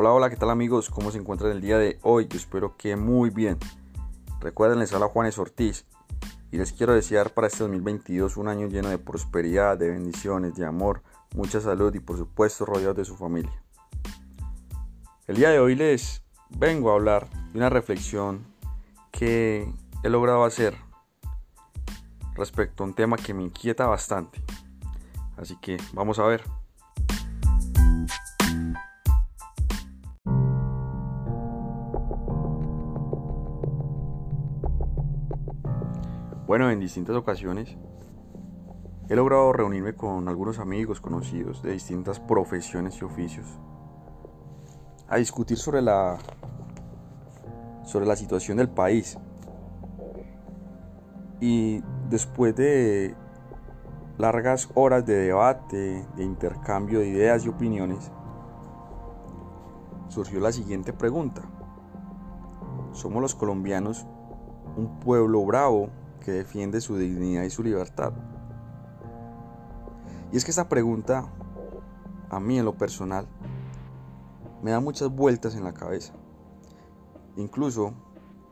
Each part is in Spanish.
Hola, hola, ¿qué tal amigos? ¿Cómo se encuentran el día de hoy? Yo espero que muy bien. Recuerden, les habla Juanes Ortiz y les quiero desear para este 2022 un año lleno de prosperidad, de bendiciones, de amor, mucha salud y por supuesto rodeados de su familia. El día de hoy les vengo a hablar de una reflexión que he logrado hacer respecto a un tema que me inquieta bastante. Así que vamos a ver. Bueno, en distintas ocasiones he logrado reunirme con algunos amigos conocidos de distintas profesiones y oficios a discutir sobre la sobre la situación del país. Y después de largas horas de debate, de intercambio de ideas y opiniones, surgió la siguiente pregunta. ¿Somos los colombianos un pueblo bravo que defiende su dignidad y su libertad? Y es que esta pregunta, a mí en lo personal, me da muchas vueltas en la cabeza. Incluso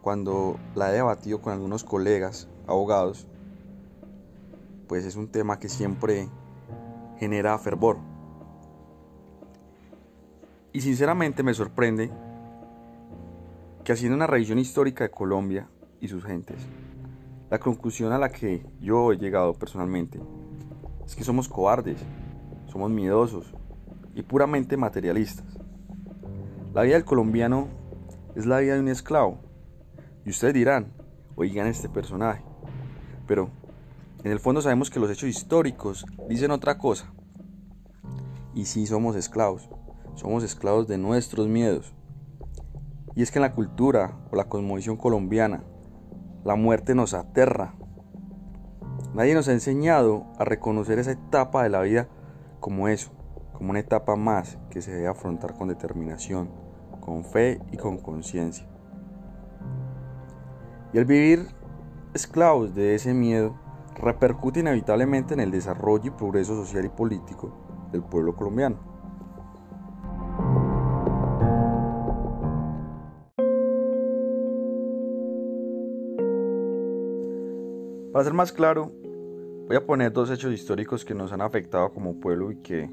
cuando la he debatido con algunos colegas, abogados, pues es un tema que siempre genera fervor. Y sinceramente me sorprende que haciendo una revisión histórica de Colombia y sus gentes, la conclusión a la que yo he llegado personalmente es que somos cobardes, somos miedosos y puramente materialistas. La vida del colombiano es la vida de un esclavo. Y ustedes dirán, oigan este personaje. Pero en el fondo sabemos que los hechos históricos dicen otra cosa. Y sí somos esclavos. Somos esclavos de nuestros miedos. Y es que en la cultura o la cosmovisión colombiana, la muerte nos aterra. Nadie nos ha enseñado a reconocer esa etapa de la vida como eso, como una etapa más que se debe afrontar con determinación, con fe y con conciencia. Y el vivir esclavos de ese miedo repercute inevitablemente en el desarrollo y progreso social y político del pueblo colombiano. Para ser más claro, voy a poner dos hechos históricos que nos han afectado como pueblo y que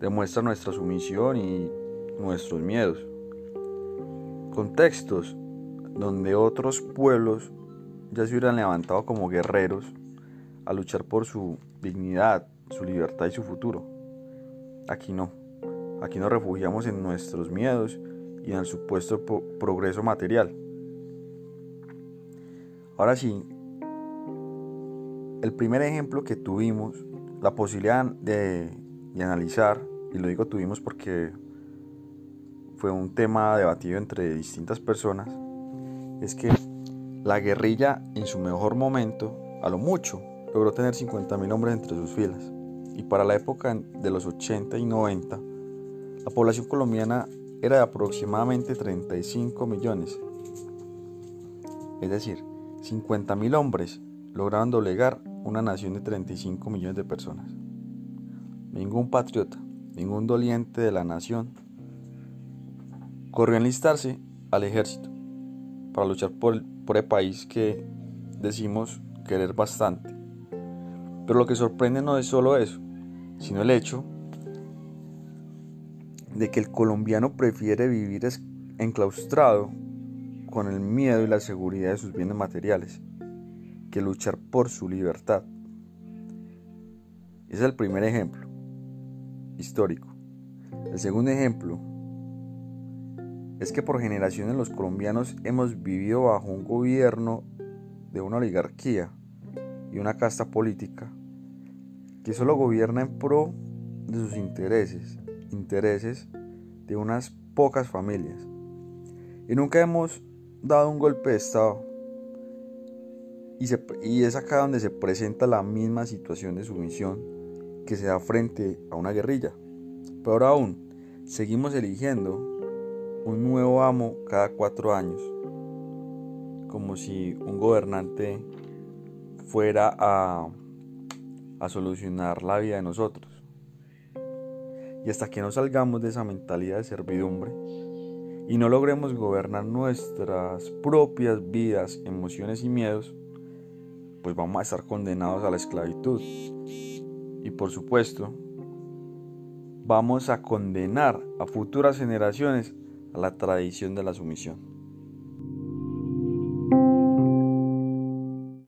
demuestran nuestra sumisión y nuestros miedos. Contextos donde otros pueblos ya se hubieran levantado como guerreros a luchar por su dignidad, su libertad y su futuro. Aquí no. Aquí nos refugiamos en nuestros miedos y en el supuesto progreso material. Ahora sí, el primer ejemplo que tuvimos, la posibilidad de, analizar, y lo digo tuvimos porque fue un tema debatido entre distintas personas, es que la guerrilla en su mejor momento, a lo mucho, logró tener 50.000 hombres entre sus filas. Y para la época de los 80 y 90, la población colombiana era de aproximadamente 35 millones. Es decir, 50.000 hombres lograron doblegar una nación de 35 millones de personas. Ningún patriota, ningún doliente de la nación corrió a enlistarse al ejército para luchar por el, por el país que decimos querer bastante. Pero lo que sorprende no es solo eso, sino el hecho de que el colombiano prefiere vivir enclaustrado con el miedo y la seguridad de sus bienes materiales que luchar por su libertad. Ese es el primer ejemplo histórico. El segundo ejemplo es que por generaciones los colombianos hemos vivido bajo un gobierno de una oligarquía y una casta política que solo gobierna en pro de sus intereses, intereses de unas pocas familias. Y nunca hemos dado un golpe de Estado y, es acá donde se presenta la misma situación de sumisión que se da frente a una guerrilla. Pero aún, seguimos eligiendo un nuevo amo cada cuatro años, como si un gobernante fuera a, a solucionar la vida de nosotros. Y hasta que no salgamos de esa mentalidad de servidumbre y no logremos gobernar nuestras propias vidas, emociones y miedos, pues vamos a estar condenados a la esclavitud. Y por supuesto, vamos a condenar a futuras generaciones a la tradición de la sumisión.